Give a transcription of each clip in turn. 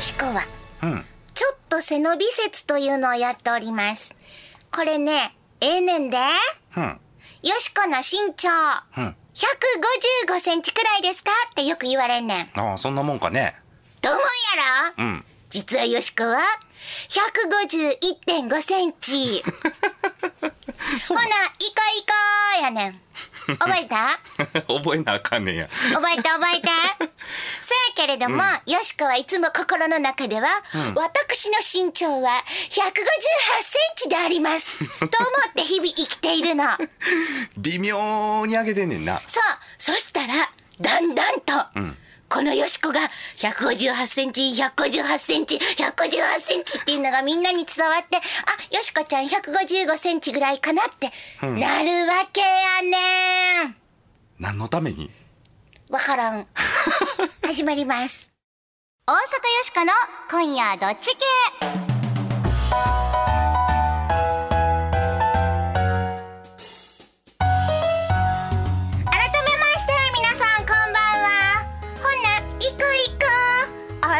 しこはうん。ちょっと背伸び説というのをやっておりますこれねええねんでうん。よしこの身長うん。155センチくらいですか？ってよく言われんねんああ、そんなもんかね。と思うやろ？うん。実はよしこは151.5センチ ほな、行こう行こうやねん。覚えた？覚えなあかんねんや。覚えた覚えた？そやけれども、よしこはいつも心の中では、私の身長は158センチであります。と思って日々生きているの。微妙に上げてんねんな。そう、そしたら、だんだんと、このよしこが158センチ、158センチ、158センチっていうのがみんなに伝わって、あ、よしこちゃん155センチぐらいかなって、なるわけやねん。何のために？わからん。始まります。大阪よしこの今夜どっち系？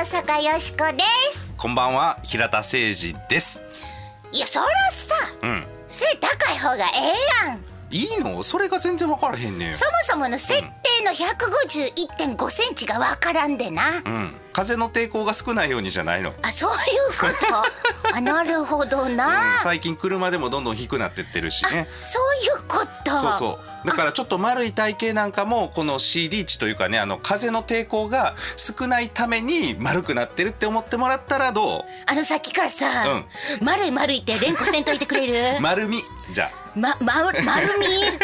大阪よしこですこんばんは、平田誠二です。いやそらさうん。背高い方がええやんいいの？それが全然分からへんねん。そもそもの設定の151.5センチがわからんでな、うん。風の抵抗が少ないようにじゃないの。あそういうこと？あなるほどな、うん最近車でもどんどん低くなってってるしね。そういうことそうそう。だからちょっと丸い体型なんかもこの C リーチというかねあの風の抵抗が少ないために丸くなってるって思ってもらったらどあのさっきからさ、丸い丸いって連呼せんといてくれる？う 丸みじゃま、ま、丸み？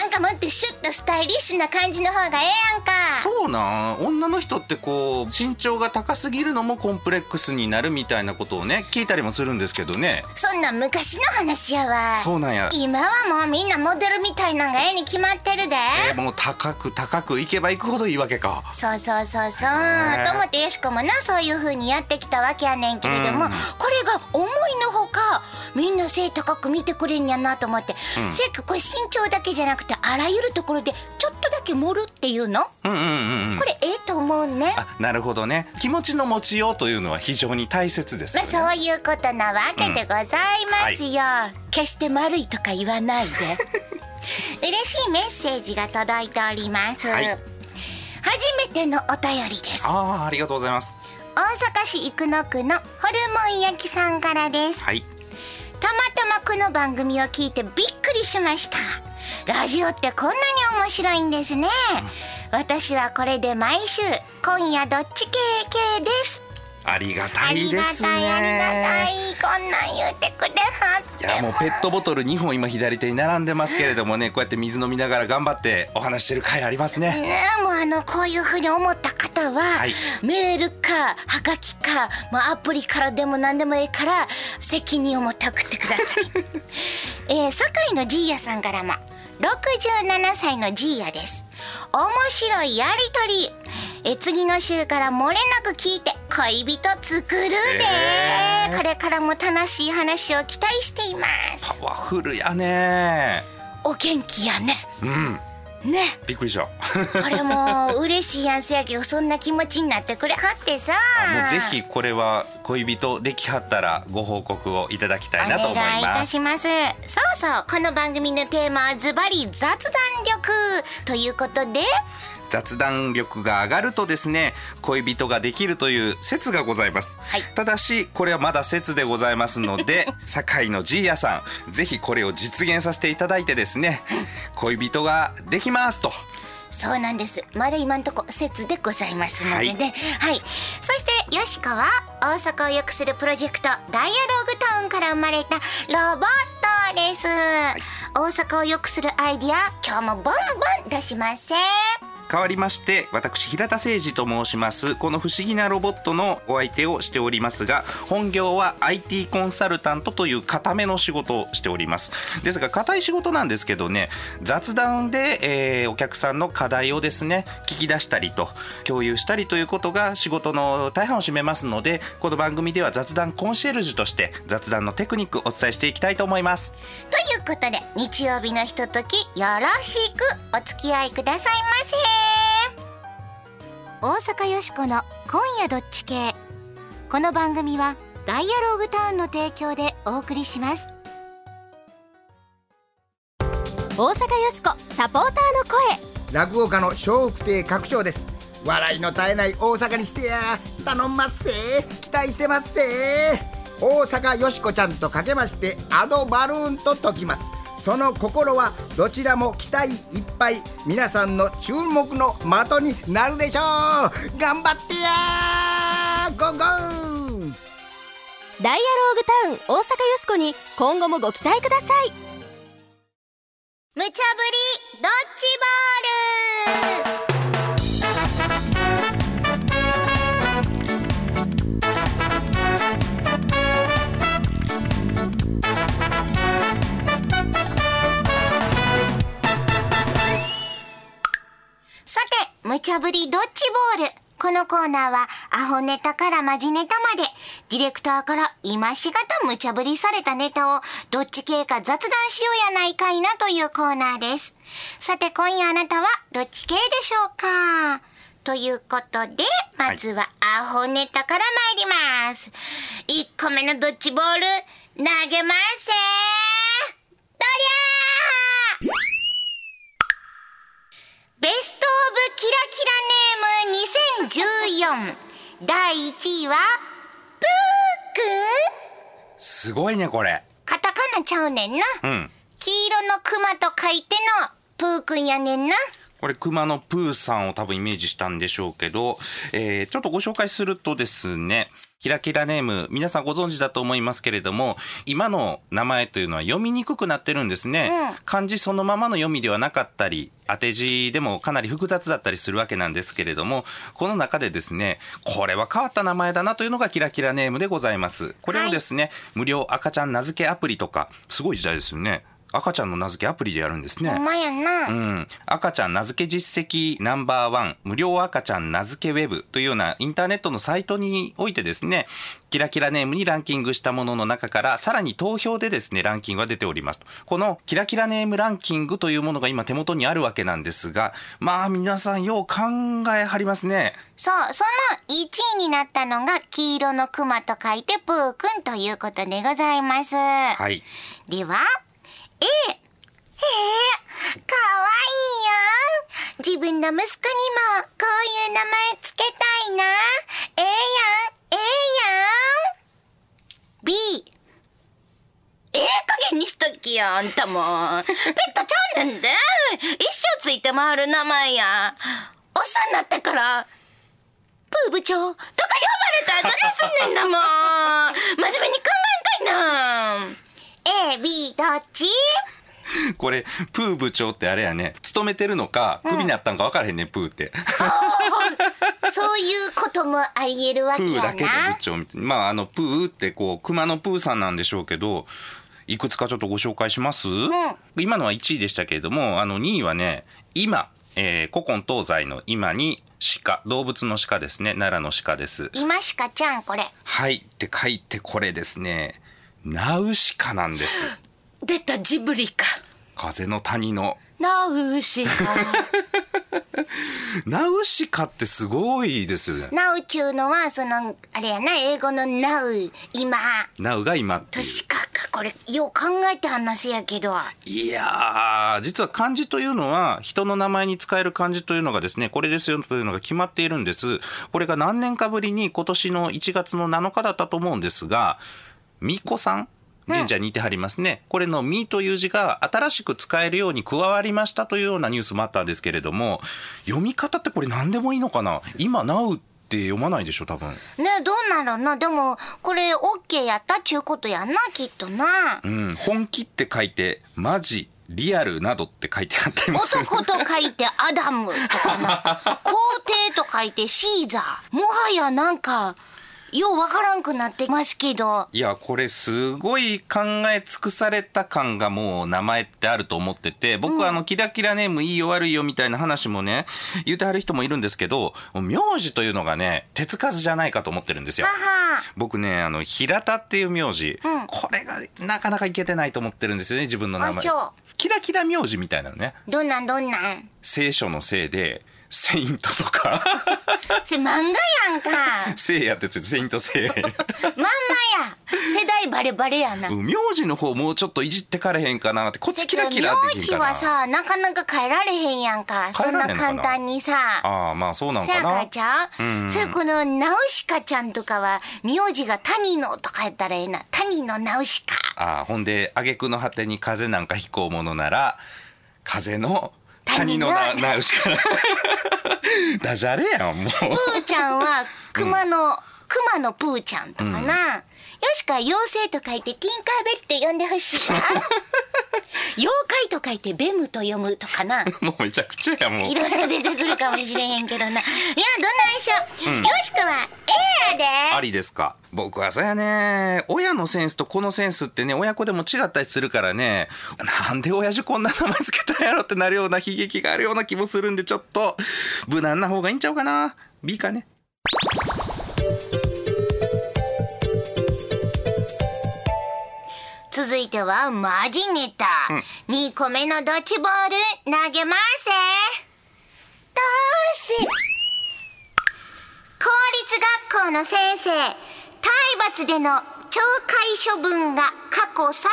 なんかもっとシュッとスタイリッシュな感じの方がええやんか。あそうなん？女の人ってこう身長が高すぎるのもコンプレックスになるみたいなことをね聞いたりもするんですけどね。そんな昔の話やわ。そうなんや。今はもうみんなモデルみたいなんがええに決まってるで、えーもう高く高くいけばいくほどいいわけか。そうそうそうそう、ねと思ってよしこもなそういう風にやってきたわけやねんけれども、うん。これが思いのほかみんな背高く見てくれんやなと思って、せっかくこれ身長だけじゃなくてあらゆるところでちょっとだけ盛るっていうの、うんうんうんうん。これええと思うね。あなるほどね。気持ちの持ちようというのは非常に大切ですよまあね、そういうことなわけでございますよ、決して丸いとか言わないで。嬉しいメッセージが届いております、はい。初めてのお便りです。ああありがとうございます。大阪市生野区のホルモン焼きさんからです。はいたまたまこの番組を聞いてびっくりしました。ラジオってこんなに面白いんですね、私はこれで毎週今夜どっち系系です。ありがあたいりがですね。たいありがたいこんなん言うてくれはって。いやもうペットボトル2本今左手に並んでますけれどもねこうやって水飲みながら頑張ってお話してる回ありますね。ねえもうあのこういうふうに思った方は、はい。メールかはがきか、まあ、アプリからでも何でもいいから責任を持って送ってください、えー、堺のジーヤさんからも67歳のジーヤです。面白いやりとり。えー次の週から漏れなく聞いて恋人作るで、えー。これからも楽しい話を期待しています。パワフルやね。お元気やね。うんね。びっくりした。これもう嬉しいやんせやけどそんな気持ちになってくれはってさ。もうぜひこれは恋人できはったらご報告をいただきたいなと思いお願いいますたします。そうそうこの番組のテーマはズバリ雑談力ということで雑談力が上がるとですね恋人ができるという説がございます、はい。ただしこれはまだ説でございますので 堺のジーヤさんぜひこれを実現させていただいてですね恋人ができますと。そうなんです。まだ今んとこ説でございますのでね。はい、そしてよしこは大阪を良くするプロジェクトダイアログタウンから生まれたロボットです、大阪を良くするアイディア今日もボンボン出しません変わりまして私平田誠二と申します。この不思議なロボットのお相手をしておりますが本業は IT コンサルタントという固めの仕事をしております。ですが固い仕事なんですけどね雑談で、えーお客さんの課題をですね聞き出したりと共有したりということが仕事の大半を占めますのでこの番組では雑談コンシェルジュとして雑談のテクニックお伝えしていきたいと思います。ということで日曜日のひとときよろしくお付き合いくださいませ。大阪よしこの今夜どっち系。この番組はダイアローグタウンの提供でお送りします。大阪よしこサポーターの声。落語家の笑福亭拡張です。笑いの絶えない大阪にしてや。頼んますせ。期待してますせ。大阪よしこちゃんとかけましてアドバルーンと解きます。その心はどちらも期待いっぱい皆さんの注目の的になるでしょう。頑張ってやゴーゴー。ダイアローグタウン大阪よしこに今後もご期待ください。無茶ぶりドッジボール無茶ぶりドッジボール。このコーナーは、アホネタからマジネタまで、ディレクターから今しがた無茶ぶりされたネタを、どっち系か雑談しようやないかいなというコーナーです。さて、今夜あなたはどっち系でしょうか？ということで、まずはアホネタから参ります。1個目のドッジボール、投げますせどりゃーベストオブキラキラネーム2014第1位はプーくん。すごいねこれ。カタカナちゃうねんな、うん。黄色のクマと書いてのプーくんやねんな。これ熊のプーさんを多分イメージしたんでしょうけど、えーちょっとご紹介するとですねキラキラネーム皆さんご存知だと思いますけれども今の名前というのは読みにくくなってるんですね、うん。漢字そのままの読みではなかったり当て字でもかなり複雑だったりするわけなんですけれどもこの中でですねこれは変わった名前だなというのがキラキラネームでございます。これをですね、無料赤ちゃん名付けアプリとかすごい時代ですよね赤ちゃんの名付けアプリでやるんですね。ほんまやな、うん、赤ちゃん名付け実績ナンバーワン無料赤ちゃん名付けウェブというようなインターネットのサイトにおいてですねキラキラネームにランキングしたものの中からさらに投票でですねランキングが出ておりますこのキラキラネームランキングというものが今手元にあるわけなんですがまあ皆さんよう考えはりますね。そう、その1位になったのが黄色のクマと書いてプーくんということでございます。はい。では、A。へえ、かわいいやん。自分の息子にもこういう名前つけたいな。ええやん、ええやん。B。ええ加減にしときよ、あんたも。ペットちゃうねんで。一生ついて回る名前や。おっさんなってから、プー部長とか呼ばれた？らどないすんねんなもう真面目に考えんかいな A、B どっち？これプー部長ってあれやね。勤めてるのかクビになったんか分からへんねプーって。そういうこともあり得るわけやプーだけで部な。長みたいな。まああのプーってこう熊のプーさんなんでしょうけどいくつかちょっとご紹介します、今のは1位でしたけれどもあの2位はね今、えー古今東西の今に鹿。動物の鹿ですね。奈良の鹿です。今しかちゃんこれ。はい。って書いてこれですねナウシカなんです出たジブリか。風の谷のナウシカ。ナウシカってすごいですよねナウちゅうのは、その、あれやな、英語のナウ、今。ナウが今っていう確かか、これ、よう考えて話やけど。いやー実は漢字というのは人の名前に使える漢字というのがですねこれですよというのが決まっているんですこれが何年かぶりに今年の1月の7日だったと思うんですが巫女さん？神社にいてはりますね、これの「み」という字が新しく使えるように加わりましたというようなニュースもあったんですけれども読み方ってこれ何でもいいのかな？今「なう」って読まないでしょ多分。ねどうなの？なでも、これ、オッケーやったっちゅうことやんな、きっとな。うん。本気って書いて「マジ」リアルなどって書いてあったりもする。男と書いてアダムとかな。皇帝と書いてシーザー。もはやなんかようわからんくなってますけど。いやこれすごい考え尽くされた感がもう名前ってあると思ってて僕はあのキラキラネームいいよ悪いよみたいな話もね言うてはる人もいるんですけど名字というのがね手つかずじゃないかと思ってるんですよ。僕ねあの平田っていう名字、うん。これがなかなかいけてないと思ってるんですよね自分の名前。キラキラ名字みたいなのね。どんなんどんなん？聖書のせいでセイントとか。それ漫画やんか。せいやってやつセイントせい。やまんまや。世代バレバレやな。名字の方もうちょっといじってかれへんかなってこっちキラキラ名字できんかな。はさなかなか変えられへんやんか。そんな変えられへんのかな？簡単にさ。ああまあそうなんかな。せやからちゃう、うん。それこのナウシカちゃんとかは名字が谷野とかやったらええな。谷野ナウシカ。ああほんで挙句の果てに風なんか飛行ものなら風の谷のな谷のナウシカダジャレやんもう。プーちゃんは熊の、熊のプーちゃんとかな、よしか妖精と書いてティンカーベルって呼んでほしいわ。妖怪と書いてベムと読むとかな。もうめちゃくちゃやもう。いろいろ出てくるかもしれへんけどな。いやどないしょ、よしかはええやで。ありですか。僕はそうやね。親のセンスとこのセンスってね親子でも違ったりするからね。なんで親父こんな名前つけたんやろってなるような悲劇があるような気もするんでちょっと無難な方がいいんちゃうかな。B かね続いてはマジネタ、2個目のドッジボール投げますどうせ公立学校の先生。体罰での懲戒処分が過去最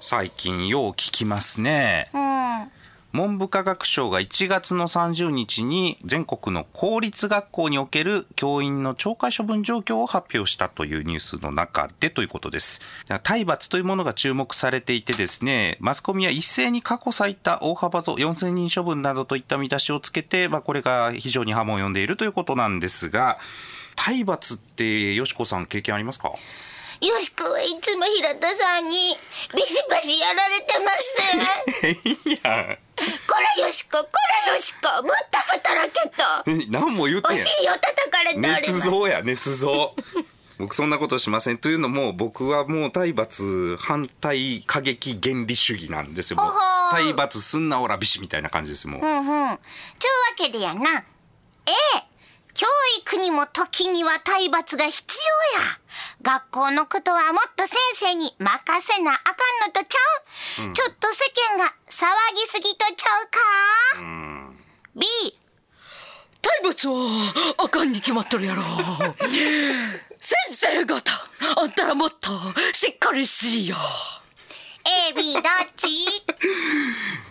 最近よう聞きますね。高にうん文部科学省が1月の30日に全国の公立学校における教員の懲戒処分状況を発表したというニュースの中でということです。体罰というものが注目されていてですね、マスコミは一斉に過去最多大幅増4000人処分などといった見出しをつけて、まあ、これが非常に波紋を呼んでいるということなんですが、体罰ってよしこさん経験ありますか？よしこはいつも平田さんにビシバシやられてます いやこらよしここらよしこもっと働けと何も言っておへん尻を叩かれて捏造や捏造 僕そんなことしませんというのも僕はもう体罰反対過激原理主義なんですよもう体罰すんなおらびしみたいな感じですもう、うんうん。ちゅうわけでやな。ええ。教育にも時には体罰が必要や。学校のことはもっと先生に任せなあかんのとちゃう、ちょっと世間が騒ぎすぎとちゃうか、?B。体罰はあかんに決まっとるやろ。先生方あんたらもっとしっかりしいよ。A、B どっち？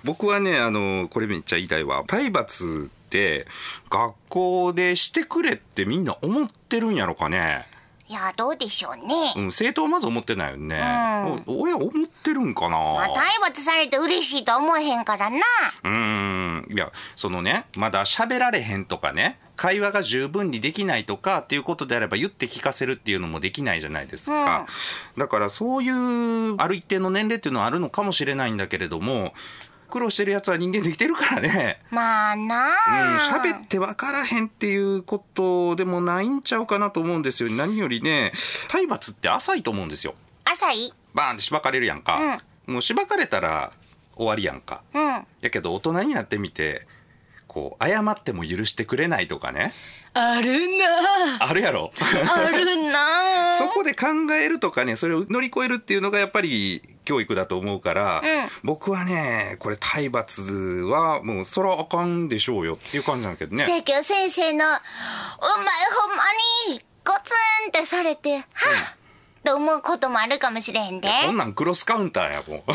僕はねあのこれめっちゃ言いたいわ。体罰って学校でしてくれってみんな思ってるんやろかねいや、どうでしょうね。うん、生徒はまず思ってないよね、お親思ってるんかな、まあ、体罰されて嬉しいとは思えへんからな。うーん。いやそのねまだ喋られへんとかね会話が十分にできないとかっていうことであれば言って聞かせるっていうのもできないじゃないですか、だからそういうある一定の年齢っていうのはあるのかもしれないんだけれども苦労してるやつは人間できてるからね。まあなうんあ。喋って分からへんっていうことでもないんちゃうかなと思うんですよ。何よりね体罰って浅いと思うんですよ。浅い？バーンってしばかれるやんか、もうしばかれたら終わりやんか。うん。やけど大人になってみてこう謝っても許してくれないとかね。あるな。あるやろ。あるなあ。そこで考えるとかねそれを乗り越えるっていうのがやっぱり教育だと思うから、僕はねこれ体罰はもうそらあかんでしょうよっていう感じなんだけどね。せやけど先生の「お前ほんまにゴツンってされてはっ」と思うこともあるかもしれへんで。そんなんクロスカウンターやもう。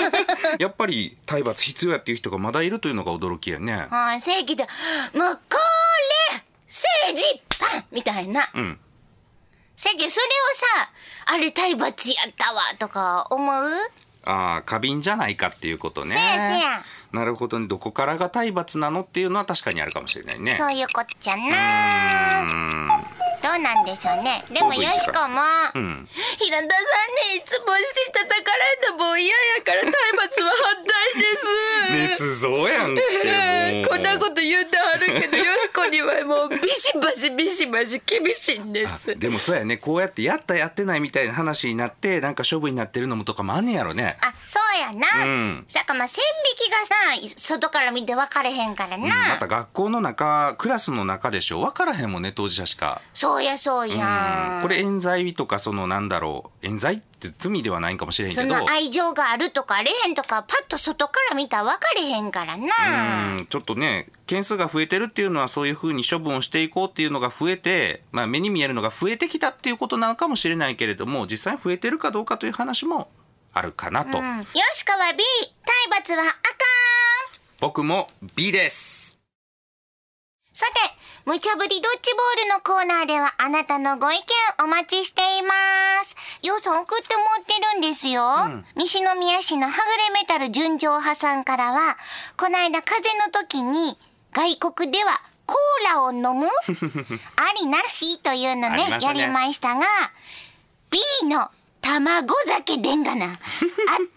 やっぱり体罰必要やっていう人がまだいるというのが驚きやね。はい正義で「もうこれ政治パン!」みたいな、んせやけどそれをさ「あれ体罰やったわ」とか思う？ああ過敏じゃないかっていうことね。せやせやなるほど。ねどこからが体罰なのっていうのは確かにあるかもしれないね。そういうことじゃなどうなんでしょうね。でもよしこも、うん。平田さんにいつもして叩かれるのもう嫌やから体罰は反対です。捏造やんけこんなこと言うてはるけどよしこにはもうビシバシビシバシ厳しいんです。でもそうやね。こうやってやったやってないみたいな話になってなんか処分になってるのもとかもあんねやろね。あそうやな、うん。さかまあ線引きがさ外から見て分かれへんからな、また学校の中クラスの中でしょ。分からへんもんね当事者しか。そうそうやそうや。これ冤罪とかそのなんだろう冤罪って罪ではないんかもしれんけど。その愛情があるとかあれへんとかパッと外から見たら分かれへんからな。うん。ちょっとね件数が増えてるっていうのはそういうふうに処分をしていこうっていうのが増えて、まあ、目に見えるのが増えてきたっていうことなのかもしれないけれども実際に増えてるかどうかという話もあるかなと、うん。よしかは B 体罰はあかん。僕も B です。さて、無茶ぶりドッジボールのコーナーではあなたのご意見お待ちしています。ようさん送ってもらってるんですよ。西宮市のはぐれメタル純情派さんからは、この間風邪の時に外国ではコーラを飲む？ありなしというのねねやりましたが、B の卵酒でんがな。あっ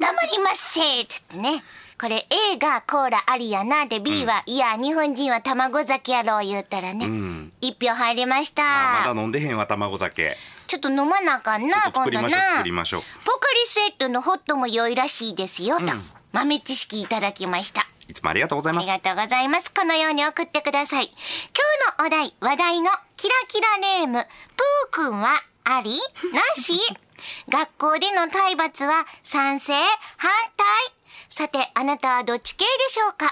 たまりまっせーって言ってね。これ A がコーラありやな。で B は、いや日本人は卵酒やろう言ったらね、ん。一票入りました。あまだ飲んでへんわ卵酒。ちょっと飲まなあかんな今度な。作りましょう。ポカリスエットのホットも良いらしいですよ、と豆知識いただきました。いつもありがとうございます。ありがとうございます。このように送ってください。今日のお題、話題のキラキラネーム、プーくんはあり？なし？学校での体罰は賛成？反対？さて、あなたはどっち系でしょうか？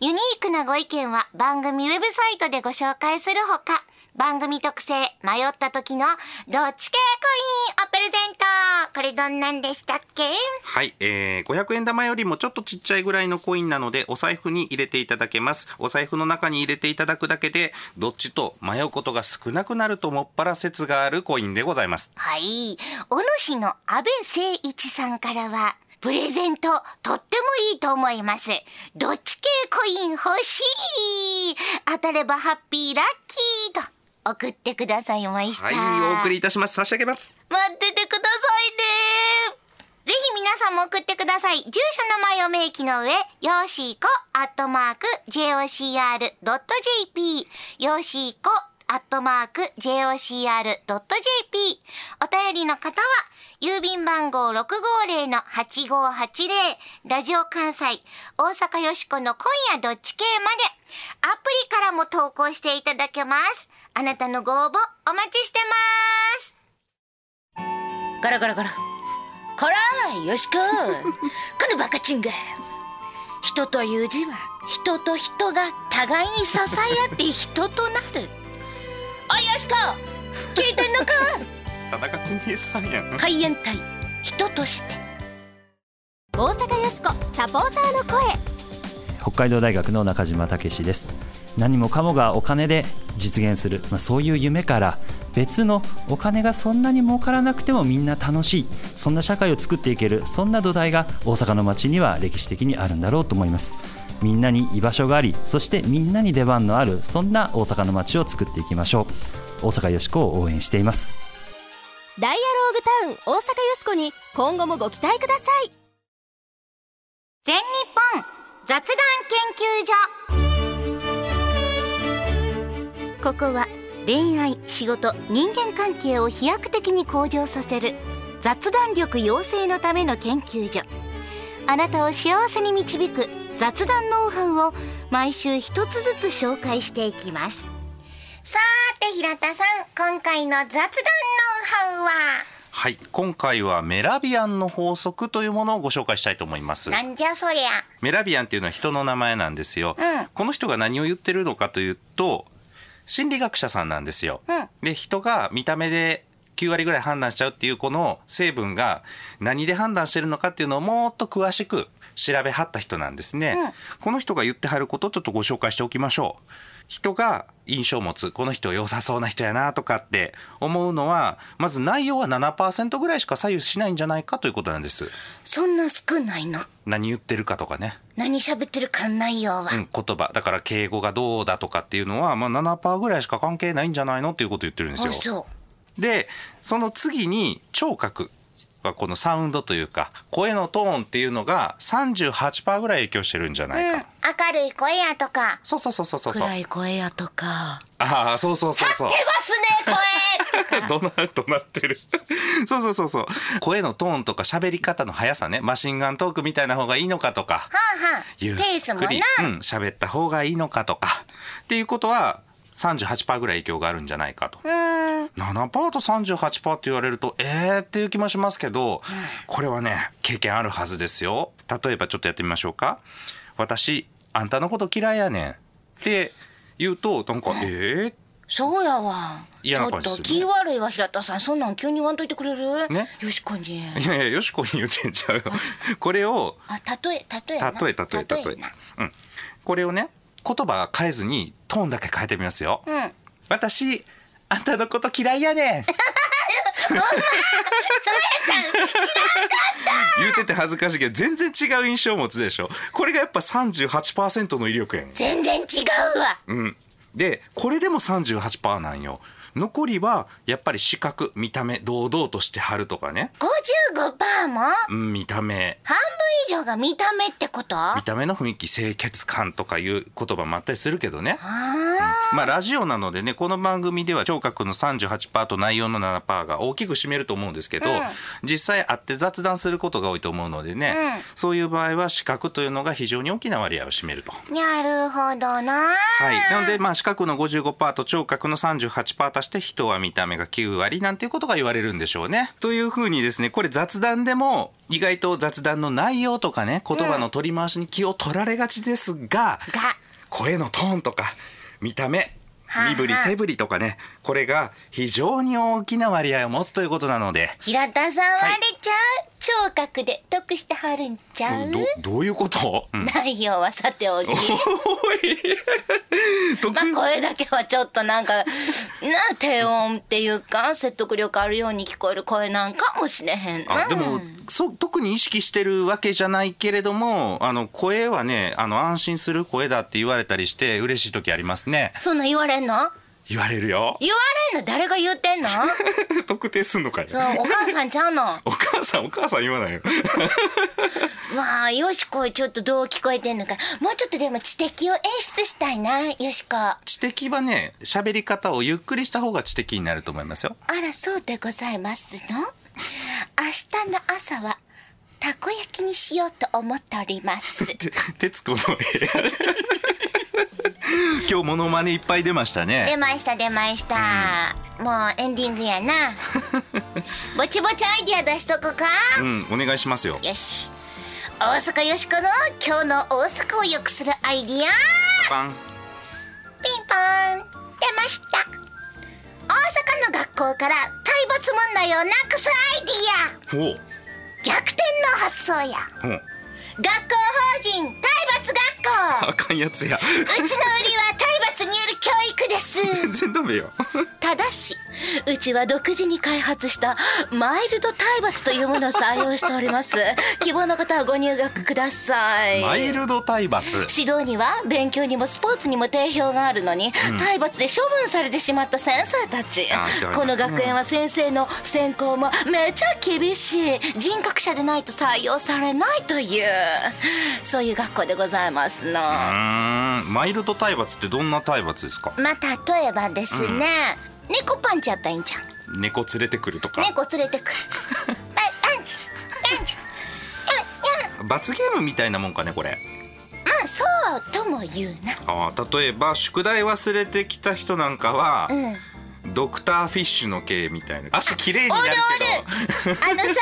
ユニークなご意見は番組ウェブサイトでご紹介するほか、番組特製迷った時のどっち系コインをプレゼントこれどんなんでしたっけ？はい、えー、500円玉よりもちょっとちっちゃいぐらいのコインなので、お財布に入れていただけます。お財布の中に入れていただくだけで、どっちと迷うことが少なくなるともっぱら説があるコインでございます。はい。小野市の安倍誠一さんからは、プレゼント、とってもいいと思います。どっち系コイン欲しい？当たればハッピーラッキーと送ってくださいました。はい、お送りいたします。差し上げます。待っててくださいね。ぜひ皆さんも送ってください。住所名前を明記の上、よーしーこ、アットマーク、jocr.jp、よーしーこ、アットマーク、jocr.jp。お便りの方は、郵便番号650-8580、ラジオ関西、大阪よしこの今夜どっち系まで、アプリからも投稿していただけます。あなたのご応募お待ちしてます。ガラガラガラ。こらよしこ このバカチンが人という字は人と人が互いに支え合って人となるおいよしこ。聞いてんのか？田中邦衛さんやん。海援隊人として。大阪よしこサポーターの声。北海道大学の中島武史です。何もかもがお金で実現する、まあ、そういう夢から別のお金がそんなに儲からなくてもみんな楽しい。そんな社会を作っていける。そんな土台が大阪の街には歴史的にあるんだろうと思いますみんなに居場所がありそしてみんなに出番のあるそんな大阪の街を作っていきましょう。大阪よしこを応援しています。ダイアローグタウン大阪よしこに今後もご期待ください全日本雑談研究所。ここは恋愛仕事人間関係を飛躍的に向上させる雑談力養成のための研究所。あなたを幸せに導く雑談ノウハウを毎週一つずつ紹介していきますさーて平田さん今回の雑談ノウハウは？はい、今回はメラビアンの法則というものをご紹介したいと思います。なんじゃそりゃメラビアンっていうのは人の名前なんですよ。うんこの人が何を言ってるのかというと、心理学者さんなんですよ。うんで、人が見た目で9割ぐらい判断しちゃうっていうこの成分が何で判断してるのかっていうのをもっと詳しく調べはった人なんですね。うんこの人が言ってはることをちょっとご紹介しておきましょう。人が印象を持つ、この人良さそうな人やなとかって思うのは、まず内容は7%ぐらいしか左右しないんじゃないかということなんです。そんな少ないの何言ってるかとかね。何喋ってるか内容は、うん、言葉だから敬語がどうだとかっていうのは、まあ、7%ぐらいしか関係ないんじゃないのっていうことを言ってるんですよ。でその次に聴覚はこのサウンドというか声のトーンっていうのが38%ぐらい影響してるんじゃないか。明るい声やとか。そうそうそうそうそう。暗い声やとか。ああそうそうそうそう。立ってますね声。どなどなってる。そうそうそうそう。声のトーンとか喋り方の速さね。マシンガントークみたいな方がいいのかとか。はあはあ。ペゆっースもな。くりうん喋った方がいいのかとか。っていうことは38%ぐらい影響があるんじゃないかと。うー。ん7%と38%って言われるとえー？っていう気もしますけど、これはね経験あるはずですよ。例えばちょっとやってみましょうか。私あんたのこと嫌いやねん。って言うとなんかえ？ー？そうやわ。嫌な感じちょっとするね気悪いわ平田さんそんなん急に言わんといてくれる？ね？よしこに。いやいやよしこに言ってんちゃうよ。これをあ例え例えな。例え例え。例えな。うん。これをね言葉変えずにトーンだけ変えてみますよ、うん。私あんたのこと嫌いやねん。言うてて恥ずかしいけど全然違う印象を持つでしょ。これがやっぱ38%の威力やねん。全然違うわ。うん、でこれでも38%なんよ残りはやっぱり視覚見た目堂々としてはるとかね、55%も？うん、見た目。半分以上が見た目ってこと？見た目の雰囲気清潔感とかいう言葉もあったりするけどね。あまあラジオなのでねこの番組では聴覚の38%と内容の7%が大きく占めると思うんですけど、実際会って雑談することが多いと思うのでね、うん。そういう場合は視覚というのが非常に大きな割合を占めると。ーなるほどな。はい、なのでまあ視覚の55%と聴覚の38%足して人は見た目が9割なんていうことが言われるんでしょうね。というふうにですねこれ雑談でも意外と雑談の内容とかね言葉の取り回しに気を取られがちですが、が声のトーンとか見た目はあ身振り手振りとかねこれが非常に大きな割合を持つということなので。平田さんはい割れちゃう、聴覚で得してはるんちゃう？どどういうこと、うん。内容はさておき。まあ声だけはちょっとなんかな低音っていうか説得力あるように聞こえる声なんかもしれへん。なあでもそう特に意識してるわけじゃないけれどもあの声はねあの安心する声だって言われたりして嬉しい時ありますね。そんなん言われんの？言われるよ。言われんの？誰が言ってんの？特定すんのかよそうお母さんちゃうの。お母さんお母さん言わないよ。まあよしこちょっとどう聞こえてんのか。もうちょっとでも知的を演出したいなよしこ。あ知的はね喋り方をゆっくりした方が知的になると思いますよ。らそうでございますの？明日の朝はたこ焼きにしようと思っております。て徹子の部屋今日モノマネいっぱい出ました出ねました出ました、もうエンディングやな。ぼちぼちアイディア出しとこか。うんお願いしますよ。よし。大阪よしこの今日の大阪を良くするアイディア。パン。ピンポーン。出ました。大阪の学校から体罰問題をなくすアイディア。逆転の発想や。学校法人体罰学校あかんやつや。うちの売りは体罰による教育です。全然ダメよただしうちは独自に開発したマイルド体罰というものを採用しております。希望の方はご入学ください。マイルド体罰。指導には勉強にもスポーツにも定評があるのに、体罰で処分されてしまった先生たち、この学園は先生の選考もめちゃ厳しい人格者でないと採用されないというそういう学校でございますの、うーん。マイルド体罰ってどんな体罰ですか？まあ例えばですね、猫パンチやったらいいんじゃん猫連れてくるとか？猫連れてくる。パンチ。パンチ。罰ゲームみたいなもんかねこれ。まあそうとも言うな。あー例えば宿題忘れてきた人なんかは、うんドクターフィッシュの系みたいな。足綺麗になるけど。あのさ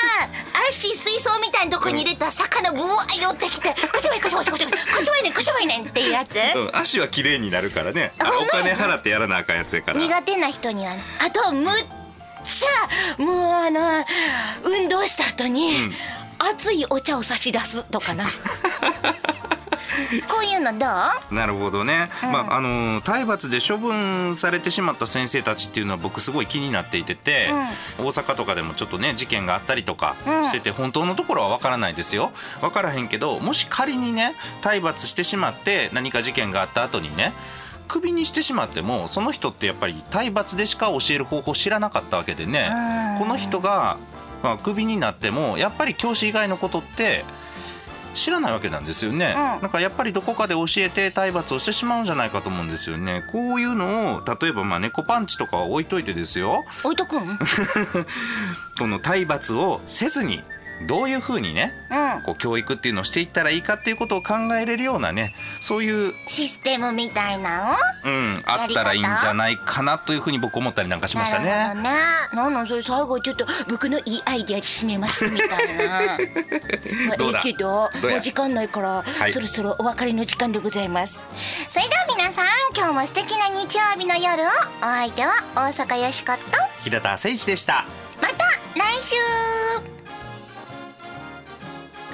足水槽みたいなとこに入れた魚ブワー寄ってきて「こしばいこしばいこしばいこしばいねんこしばいねん」っていうやつ。うん、足は綺麗になるからね。お金払ってやらなあかんやつやから。苦手な人には。ねあとむっちゃもうあの運動した後に、熱いお茶を差し出すとかな こういうのどう？なるほどね、まああの体罰で処分されてしまった先生たちっていうのは僕すごい気になっていてて、大阪とかでもちょっとね事件があったりとかしてて、本当のところは分からないですよ。分からへんけどもし仮にね体罰してしまって何か事件があった後にねクビにしてしまってもその人ってやっぱり体罰でしか教える方法知らなかったわけでね。この人が、まあ、クビになってもやっぱり教師以外のことって知らないわけなんですよね、うん。なんかやっぱりどこかで教えて体罰をしてしまうんじゃないかと思うんですよね。こういうのを例えばまあ猫パンチとかは置いといてですよ。置いとくん？この体罰をせずにどういうふうにねうん。こう教育っていうのをしていったらいいかっていうことを考えれるようなねそういう、システムみたいなの？うん、あったらいいんじゃないかなというふうに僕思ったりなんかしましたなるほね。どね。なんなんそれ最後ちょっと僕のいいアイデアで締めますみたいな。ま あどうだ？いいけどどもう時間ないから、い。そろそろお別れの時間でございます。それでは皆さん今日も素敵な日曜日の夜をお相手は大阪よしこと平田誠一でした。また来週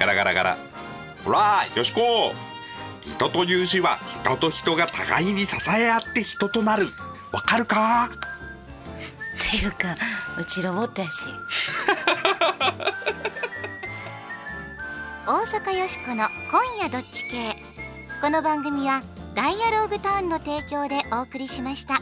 ガラガラガラ。ほら、よしこ。人という字は人と人が互いに支え合って人となる。わかるか？っていうかうちロボットやし 大阪よしこの「今夜どっち系」この番組は「ダイアローグターン」の提供でお送りしました。